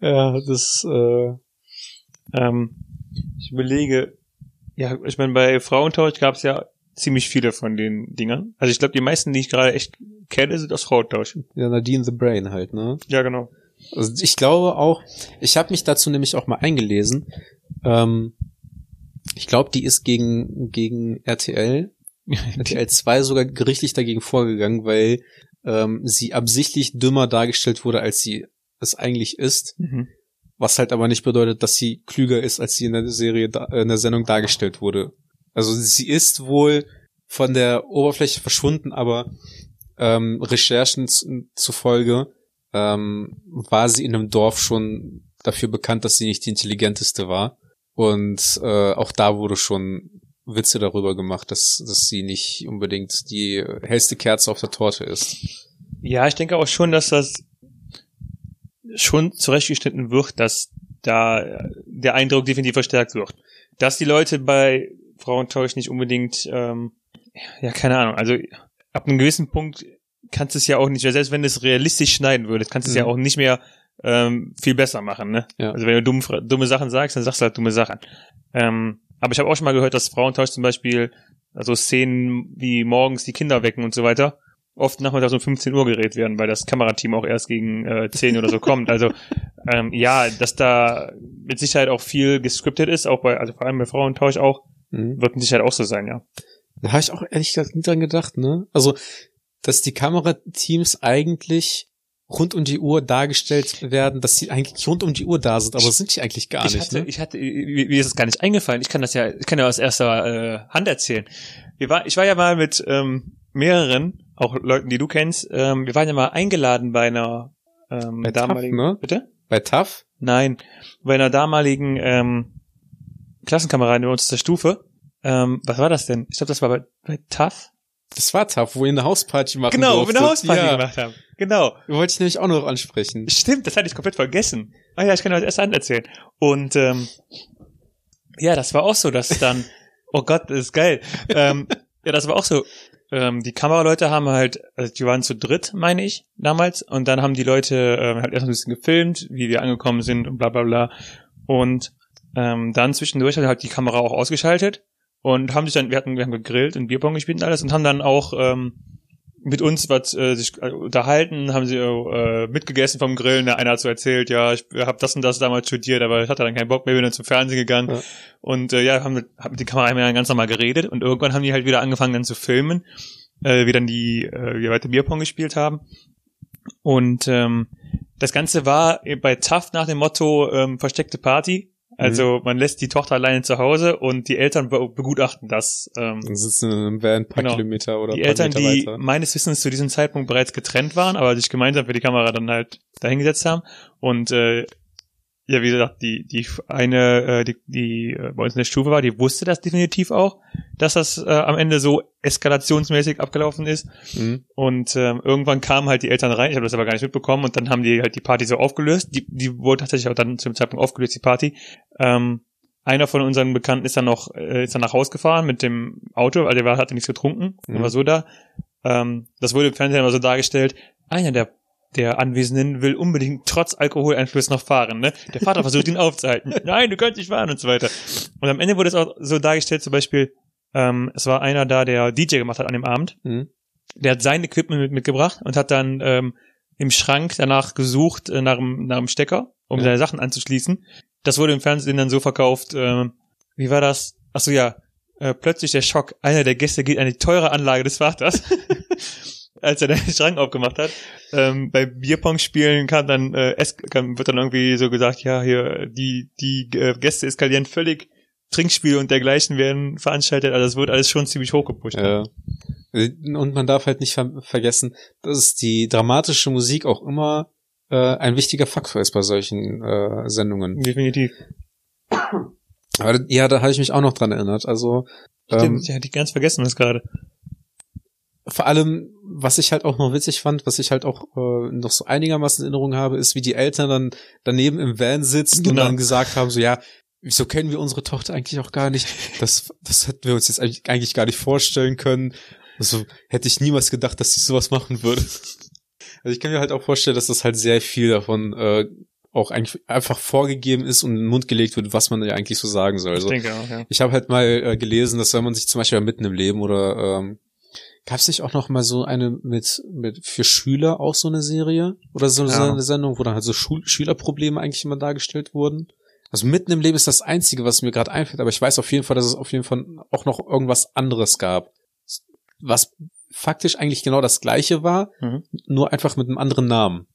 S2: Ja, das, äh,
S1: ähm, ich überlege, ja, ich meine, bei Frauentausch gab es ja ziemlich viele von den Dingern. Also ich glaube, die meisten, die ich gerade echt kenne, sind aus Frauentausch.
S2: ja, Nadine the Brain halt, ne?
S1: Ja, genau.
S2: Also ich glaube auch, ich habe mich dazu nämlich auch mal eingelesen. Ähm, ich glaube, die ist gegen, gegen RTL, RTL 2 sogar gerichtlich dagegen vorgegangen, weil ähm, sie absichtlich dümmer dargestellt wurde, als sie es eigentlich ist.
S1: Mhm.
S2: Was halt aber nicht bedeutet, dass sie klüger ist, als sie in der Serie, in der Sendung dargestellt wurde. Also sie ist wohl von der Oberfläche verschwunden, aber ähm, Recherchen zu- zufolge ähm, war sie in einem Dorf schon dafür bekannt, dass sie nicht die intelligenteste war. Und äh, auch da wurde schon Witze darüber gemacht, dass, dass sie nicht unbedingt die hellste Kerze auf der Torte ist.
S1: Ja, ich denke auch schon, dass das schon zurechtgeschnitten wird, dass da der Eindruck definitiv verstärkt wird. Dass die Leute bei Frauentausch nicht unbedingt, ähm, ja, keine Ahnung, also ab einem gewissen Punkt kannst du es ja auch nicht mehr, selbst wenn du es realistisch schneiden würdest, kannst du es
S2: Mhm.
S1: ja auch nicht mehr ähm, viel besser machen, ne?
S2: Ja.
S1: Also wenn du dumme, Fra- dumme Sachen sagst, dann sagst du halt dumme Sachen. Ähm, aber ich habe auch schon mal gehört, dass Frauentausch zum Beispiel, also Szenen wie morgens die Kinder wecken und so weiter, oft nachmittags um 15 Uhr gedreht werden, weil das Kamerateam auch erst gegen äh, 10 oder so kommt. Also ähm, ja, dass da mit Sicherheit auch viel gescriptet ist, auch bei, also vor allem bei Frauentausch auch,
S2: Mhm.
S1: wird mit Sicherheit auch so sein, ja.
S2: Da habe ich auch ehrlich gesagt nie dran gedacht, ne? Also, dass die Kamerateams eigentlich rund um die Uhr dargestellt werden, dass sie eigentlich rund um die Uhr da sind, aber sind die eigentlich gar
S1: ich
S2: nicht,
S1: hatte,
S2: ne?
S1: ich hatte, mir ist es gar nicht eingefallen. Ich kann das ja, ich kann ja aus erster äh, Hand erzählen. Wir war, ich war ja mal mit ähm, mehreren, auch Leuten, die du kennst, ähm, wir waren ja mal eingeladen bei einer ähm,
S2: Bei TAF,
S1: damaligen,
S2: ne?
S1: bitte?
S2: Bei TAF?
S1: Nein, bei einer damaligen ähm, Klassenkameradin bei uns aus der Stufe. Ähm, was war das denn? Ich glaube, das war bei, bei TAF.
S2: Das war TAF, wo ihr eine Hausparty machen
S1: Genau, wo wir eine Hausparty
S2: ja.
S1: gemacht haben. Genau.
S2: Wollte ich nämlich auch noch ansprechen.
S1: Stimmt, das hatte ich komplett vergessen. Ah ja, ich kann euch erst Hand erzählen. Und ähm, ja, das war auch so, dass dann, oh Gott, das ist geil. ähm, ja, das war auch so. Ähm, die Kameraleute haben halt, also die waren zu dritt, meine ich, damals. Und dann haben die Leute ähm, halt erst ein bisschen gefilmt, wie wir angekommen sind und bla bla bla. Und ähm, dann zwischendurch hat halt die Kamera auch ausgeschaltet und haben sich dann, wir hatten, wir haben gegrillt und Bierpong gespielt und alles und haben dann auch ähm, mit uns was äh, sich äh, unterhalten, haben sie äh, mitgegessen vom Grillen. Der eine hat so erzählt, ja, ich habe das und das damals studiert, aber ich hatte dann keinen Bock mehr, bin dann zum Fernsehen gegangen. Ja. Und äh, ja, haben mit, haben mit die Kamera ganz normal geredet und irgendwann haben die halt wieder angefangen dann zu filmen, äh, wie dann die äh, wie weiter Bierpong gespielt haben. Und ähm, das Ganze war bei Taft nach dem Motto ähm, versteckte Party. Also mhm. man lässt die Tochter alleine zu Hause und die Eltern be begutachten das.
S2: Ähm, Dann sitzen in einem Van ein paar genau. Kilometer oder
S1: Die Eltern, Meter die weiter. meines Wissens zu diesem Zeitpunkt bereits getrennt waren, aber sich gemeinsam für die Kamera dann halt dahingesetzt haben. Und äh, ja, wie gesagt, die, die eine, äh, die, die äh, bei uns in der Stufe war, die wusste das definitiv auch, dass das äh, am Ende so eskalationsmäßig abgelaufen ist. Mhm. Und ähm, irgendwann kamen halt die Eltern rein, ich habe das aber gar nicht mitbekommen, und dann haben die halt die Party so aufgelöst. Die, die wurde tatsächlich auch dann zum Zeitpunkt aufgelöst, die Party. Ähm, einer von unseren Bekannten ist dann noch, äh, ist dann nach Haus gefahren mit dem Auto, weil der war, hatte nichts getrunken, mhm. war so da. Ähm, das wurde im Fernsehen immer so dargestellt. Einer der der Anwesenden will unbedingt trotz Alkoholeinfluss noch fahren. Ne? Der Vater versucht ihn aufzuhalten. Nein, du kannst nicht fahren und so weiter. Und am Ende wurde es auch so dargestellt, zum Beispiel, ähm, es war einer da, der DJ gemacht hat an dem Abend. Mhm. Der hat sein Equipment mit, mitgebracht und hat dann ähm, im Schrank danach gesucht äh, nach, einem, nach einem Stecker, um ja. seine Sachen anzuschließen. Das wurde im Fernsehen dann so verkauft. Äh, wie war das? Ach so ja, äh, plötzlich der Schock. Einer der Gäste geht an die teure Anlage des Vaters. als er den Schrank aufgemacht hat. Ähm, bei Bierpong-Spielen kann dann äh, es kann, wird dann irgendwie so gesagt, ja, hier die die äh, Gäste eskalieren völlig, Trinkspiele und dergleichen werden veranstaltet, also das wird alles schon ziemlich hochgepusht.
S2: Ja. Und man darf halt nicht ver vergessen, dass die dramatische Musik auch immer äh, ein wichtiger Faktor ist bei solchen äh, Sendungen.
S1: Definitiv.
S2: Aber, ja, da habe ich mich auch noch dran erinnert. Also
S1: Stimmt, ähm, ich hatte ganz vergessen das gerade
S2: vor allem, was ich halt auch noch witzig fand, was ich halt auch äh, noch so einigermaßen in Erinnerung habe, ist, wie die Eltern dann daneben im Van sitzen genau. und dann gesagt haben, so ja, wieso kennen wir unsere Tochter eigentlich auch gar nicht? Das, das hätten wir uns jetzt eigentlich, gar nicht vorstellen können. Also hätte ich niemals gedacht, dass sie sowas machen würde. Also ich kann mir halt auch vorstellen, dass das halt sehr viel davon äh, auch eigentlich einfach vorgegeben ist und in den Mund gelegt wird, was man ja eigentlich so sagen soll. Also,
S1: ich denke auch, ja.
S2: Ich habe halt mal äh, gelesen, dass wenn man sich zum Beispiel mitten im Leben oder ähm, Gab es nicht auch noch mal so eine mit, mit für Schüler auch so eine Serie? Oder so, ja. eine Sendung, wo dann halt so Schul Schülerprobleme eigentlich immer dargestellt wurden? Also mitten im Leben ist das Einzige, was mir gerade einfällt, aber ich weiß auf jeden Fall, dass es auf jeden Fall auch noch irgendwas anderes gab. Was faktisch eigentlich genau das gleiche war, mhm. nur einfach mit einem anderen Namen.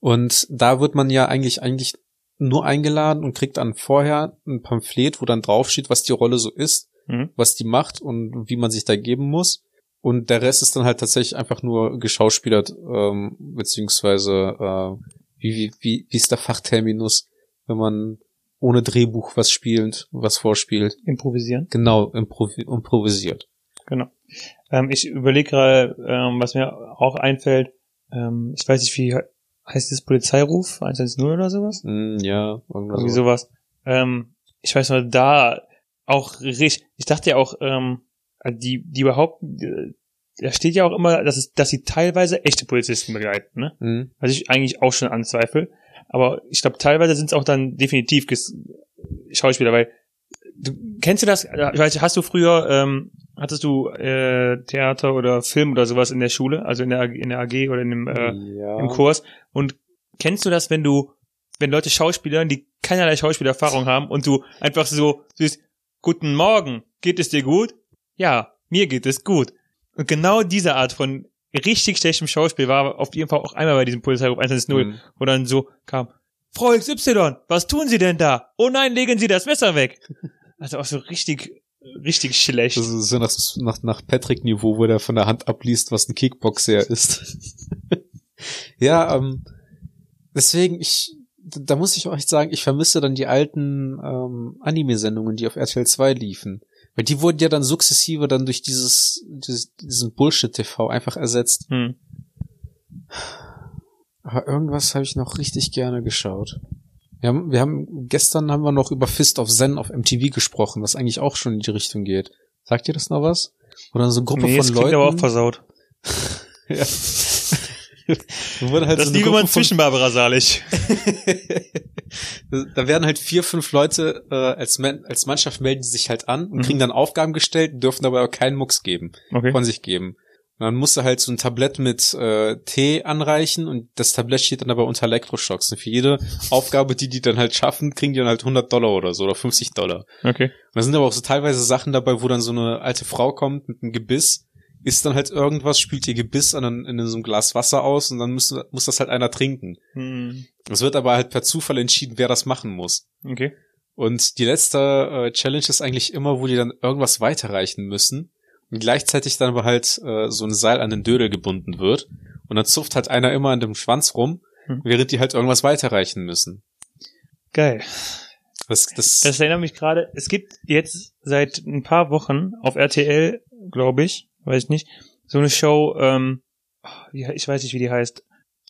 S2: Und da wird man ja eigentlich eigentlich nur eingeladen und kriegt dann vorher ein Pamphlet, wo dann draufsteht, was die Rolle so ist mhm. was die macht und wie man sich da geben muss. Und der Rest ist dann halt tatsächlich einfach nur geschauspielert, ähm, beziehungsweise äh, wie, wie, wie, wie ist der Fachterminus, wenn man ohne Drehbuch was spielt, was vorspielt.
S1: Improvisieren.
S2: Genau, improvi improvisiert.
S1: Genau. Ähm, ich überlege gerade, ähm, was mir auch einfällt. Ähm, ich weiß nicht, wie heißt das Polizeiruf? 110 oder sowas?
S2: Mm, ja,
S1: irgendwie sowas. Ähm, ich weiß noch, da auch richtig, ich dachte ja auch, ähm, die, die überhaupt, äh, da steht ja auch immer, dass es, dass sie teilweise echte Polizisten begleiten, ne? Mhm. Was ich eigentlich auch schon anzweifle. Aber ich glaube, teilweise sind es auch dann definitiv Schauspieler, weil du kennst du das? Ich weiß, hast du früher, ähm, hattest du äh, Theater oder Film oder sowas in der Schule, also in der in der AG oder in dem äh, ja. im Kurs? Und kennst du das, wenn du, wenn Leute Schauspieler, die keinerlei Schauspielerfahrung haben und du einfach so siehst, Guten Morgen, geht es dir gut? Ja, mir geht es gut. Und genau diese Art von richtig schlechtem Schauspiel war auf jeden Fall auch einmal bei diesem Polizeiruf 110, mhm. wo dann so kam, Frau XY, was tun Sie denn da? Oh nein, legen Sie das Messer weg. Also auch so richtig, richtig schlecht.
S2: Das ist so nach, nach, nach Patrick-Niveau, wo der von der Hand abliest, was ein Kickboxer ist. ja, ähm, deswegen, ich, da muss ich echt sagen, ich vermisse dann die alten ähm, Anime-Sendungen, die auf RTL 2 liefen. Weil die wurden ja dann sukzessive dann durch dieses, dieses diesen Bullshit-TV einfach ersetzt. Hm. Aber irgendwas habe ich noch richtig gerne geschaut. Wir haben, wir haben, gestern haben wir noch über Fist of Zen auf MTV gesprochen, was eigentlich auch schon in die Richtung geht. Sagt ihr das noch was? Oder so eine Gruppe nee, von Leuten.
S1: aber auch versaut.
S2: ja.
S1: wurde halt das so liebe man zwischen Barbara Salig.
S2: da werden halt vier, fünf Leute äh, als, Man als Mannschaft melden sich halt an und mhm. kriegen dann Aufgaben gestellt, dürfen dabei aber keinen Mucks geben, okay. von sich geben. Und dann musst du halt so ein Tablett mit äh, Tee anreichen und das Tablett steht dann aber unter Elektroschocks. Und für jede Aufgabe, die die dann halt schaffen, kriegen die dann halt 100 Dollar oder so oder 50 Dollar.
S1: Okay.
S2: Und da sind aber auch so teilweise Sachen dabei, wo dann so eine alte Frau kommt mit einem Gebiss, isst dann halt irgendwas, spült ihr Gebiss an, in so einem Glas Wasser aus und dann muss, muss das halt einer trinken.
S1: Hm.
S2: Es wird aber halt per Zufall entschieden, wer das machen muss.
S1: Okay.
S2: Und die letzte äh, Challenge ist eigentlich immer, wo die dann irgendwas weiterreichen müssen und gleichzeitig dann aber halt äh, so ein Seil an den Dödel gebunden wird und dann zupft halt einer immer an dem Schwanz rum,
S1: Hm.
S2: während die halt irgendwas weiterreichen müssen.
S1: Geil.
S2: Das, das,
S1: Das erinnert mich gerade, es gibt jetzt seit ein paar Wochen auf RTL, glaube ich, weiß ich nicht, so eine Show, ähm, ich weiß nicht, wie die heißt.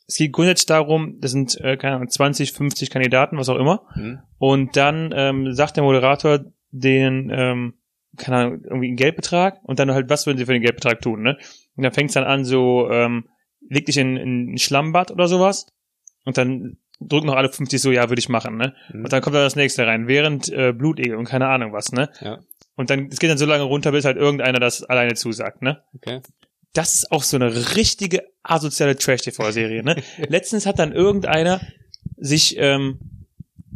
S1: Es geht grundsätzlich darum, das sind, äh, keine Ahnung, 20, 50 Kandidaten, was auch immer.
S2: hm?
S1: Und dann ähm, sagt der Moderator den, ähm, keine Ahnung, irgendwie einen Geldbetrag und dann halt, was würden sie für den Geldbetrag tun, ne? Und dann fängt es dann an, so, ähm, leg dich in, in ein Schlammbad oder sowas und dann drücken noch alle 50 so, ja, würde ich machen, ne?
S2: Mhm.
S1: Und dann kommt dann das nächste rein, während äh, Blutegel und keine Ahnung was, ne?
S2: Ja.
S1: Und dann, es geht dann so lange runter, bis halt irgendeiner das alleine zusagt, ne?
S2: Okay.
S1: Das ist auch so eine richtige asoziale Trash-TV-Serie, ne? Letztens hat dann irgendeiner sich, ähm,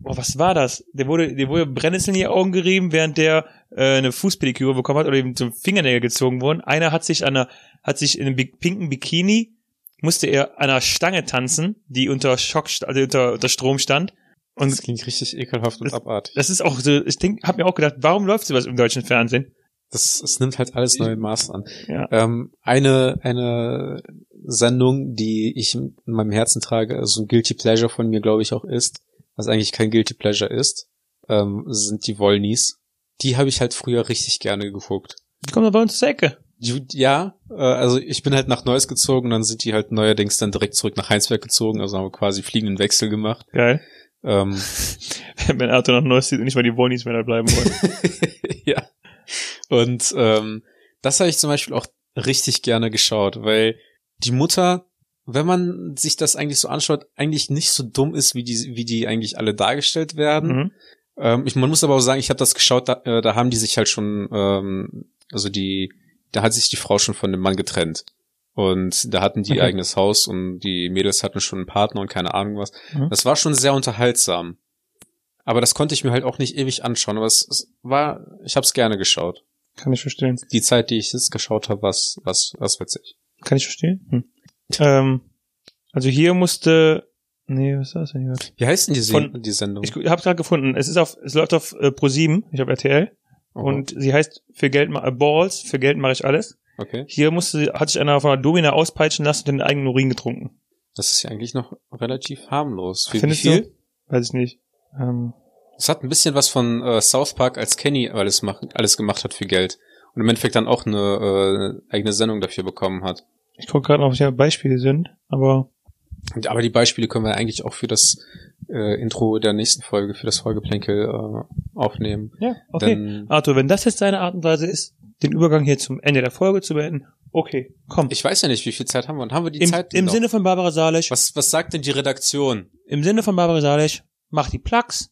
S1: oh, was war das? Der wurde, der wurde Brennnesseln in die Augen gerieben, während der äh, eine Fußpediküre bekommen hat oder ihm zum Fingernägel gezogen wurden. Einer hat sich an einer, hat sich in einem bi- pinken Bikini, musste er an einer Stange tanzen, die unter Schock, also unter, unter Strom stand. Und
S2: Das klingt richtig ekelhaft und
S1: Das-
S2: abartig.
S1: das ist auch so, ich denk, hab mir auch gedacht, warum läuft sowas im deutschen Fernsehen?
S2: Das, es nimmt halt alles neue Maß an.
S1: Ja.
S2: Ähm, eine, eine Sendung, die ich in meinem Herzen trage, also ein Guilty Pleasure von mir, glaube ich, auch ist, was eigentlich kein Guilty Pleasure ist, ähm, sind die Wollnies. Die habe ich halt früher richtig gerne geguckt.
S1: Die kommen doch bei uns zur Ecke.
S2: Ja, äh, also ich bin halt nach Neuss gezogen dann sind die halt neuerdings dann direkt zurück nach Heinsberg gezogen, also haben wir quasi fliegenden Wechsel gemacht.
S1: Geil.
S2: Ähm,
S1: Wenn Arthur noch Neues sieht und nicht mal die Wohnis mehr da bleiben wollen.
S2: ja. Und ähm, das habe ich zum Beispiel auch richtig gerne geschaut, weil die Mutter, wenn man sich das eigentlich so anschaut, eigentlich nicht so dumm ist, wie die, wie die eigentlich alle dargestellt werden.
S1: mhm.
S2: Ähm, ich, man muss aber auch sagen, ich habe das geschaut, da, äh, da haben die sich halt schon, ähm, also die, da hat sich die Frau schon von dem Mann getrennt. Und da hatten die
S1: Okay.
S2: eigenes Haus und die Mädels hatten schon einen Partner und keine Ahnung was.
S1: Mhm.
S2: Das war schon sehr unterhaltsam. Aber das konnte ich mir halt auch nicht ewig anschauen. Aber es, es war, ich habe es gerne geschaut.
S1: Kann ich verstehen.
S2: Die Zeit, die ich es geschaut habe, was, was, was witzig.
S1: Kann ich verstehen. Hm. Ähm, also hier musste, nee, was ist das denn hier?
S2: Wie heißt denn die,
S1: Von-
S2: die Sendung?
S1: Ich habe gerade gefunden. Es ist auf, es läuft auf äh, Pro 7. Ich habe RTL
S2: Oh,
S1: und sie heißt für Geld ma- äh, Balls. Für Geld mache ich alles.
S2: Okay.
S1: Hier musste, hat sich einer von einer Domina auspeitschen lassen und den eigenen Urin getrunken.
S2: Das ist ja eigentlich noch relativ harmlos. Für
S1: Findest
S2: wie viel?
S1: du? Weiß ich nicht. Ähm,
S2: Es hat ein bisschen was von äh, South Park, als Kenny alles, mach, alles gemacht hat für Geld. Und im Endeffekt dann auch eine äh, eigene Sendung dafür bekommen hat.
S1: ich gucke gerade noch, was hier Beispiele sind, aber
S2: Und, aber die Beispiele können wir eigentlich auch für das äh, Intro der nächsten Folge, für das Folgeplänkel äh, aufnehmen.
S1: ja, okay.
S2: Denn
S1: Arthur, wenn das jetzt deine Art und Weise ist, den Übergang hier zum Ende der Folge zu beenden, okay, komm.
S2: ich weiß ja nicht, wie viel Zeit haben wir. Und haben wir die
S1: Im,
S2: Zeit?
S1: im
S2: noch?
S1: Sinne von Barbara Salisch,
S2: was, was sagt denn die Redaktion?
S1: im Sinne von Barbara Salisch, mach die Plugs.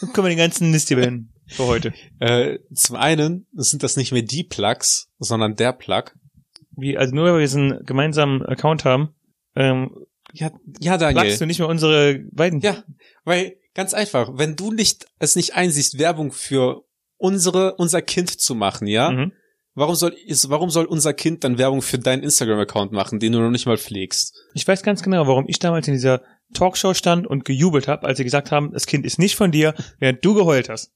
S1: Dann können wir den ganzen Mist hier beenden für heute.
S2: Äh, zum einen sind das nicht mehr die Plugs, sondern der Plug.
S1: Wie, also nur weil wir diesen gemeinsamen Account haben, ähm,
S2: Ja, ja Daniel.
S1: plugst du nicht mehr unsere beiden.
S2: Ja, weil ganz einfach, wenn du nicht es nicht einsiehst, Werbung für unsere unser Kind zu machen, ja?
S1: Mhm.
S2: Warum soll ist, warum soll unser Kind dann Werbung für deinen Instagram Account machen, den du noch nicht mal pflegst?
S1: Ich weiß ganz genau, warum ich damals in dieser Talkshow stand und gejubelt habe, als sie gesagt haben, das Kind ist nicht von dir, während du geheult hast.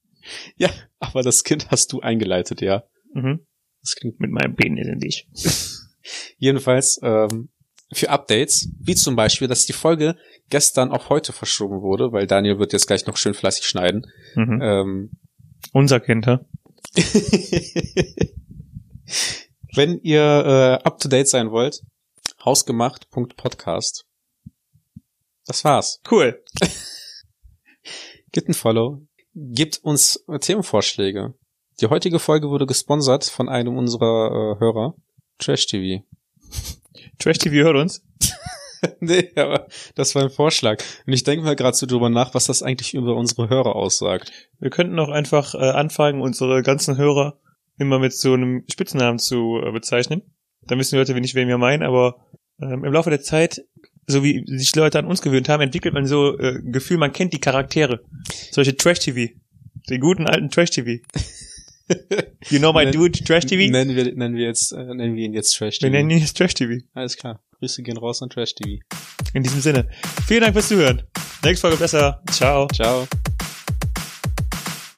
S2: Ja, aber das Kind hast du eingeleitet, ja.
S1: Mhm.
S2: Das klingt
S1: Mit meinem Penis in dich.
S2: jedenfalls ähm, für Updates, wie zum Beispiel, dass die Folge gestern auf heute verschoben wurde, weil Daniel wird jetzt gleich noch schön fleißig schneiden.
S1: Mhm.
S2: Ähm,
S1: Unser Kind, ha?
S2: Wenn ihr äh, up to date sein wollt, hausgemacht.podcast. Das war's.
S1: Cool.
S2: Gebt ein Follow. Gebt uns Themenvorschläge. Die heutige Folge wurde gesponsert von einem unserer äh, Hörer. Trash TV.
S1: Trash TV hört uns.
S2: nee, aber das war ein Vorschlag. Und ich denke mal gerade so drüber nach, was das eigentlich über unsere Hörer aussagt.
S1: Wir könnten auch einfach äh, anfangen, unsere ganzen Hörer immer mit so einem Spitznamen zu äh, bezeichnen. Da wissen die Leute nicht, wen wir meinen, aber ähm, im Laufe der Zeit, so wie sich Leute an uns gewöhnt haben, entwickelt man so äh, ein Gefühl, man kennt die Charaktere. Solche Trash-TV. Den guten alten Trash-TV. You know my dude, Trash-TV?
S2: Nennen wir, nennen wir jetzt, äh, nennen wir ihn jetzt Trash
S1: Wir
S2: TV.
S1: nennen ihn jetzt Trash-TV.
S2: Alles klar. Grüße gehen raus an Trash TV.
S1: In diesem Sinne. Vielen Dank fürs Zuhören. Nächste Folge besser. Ciao.
S2: Ciao.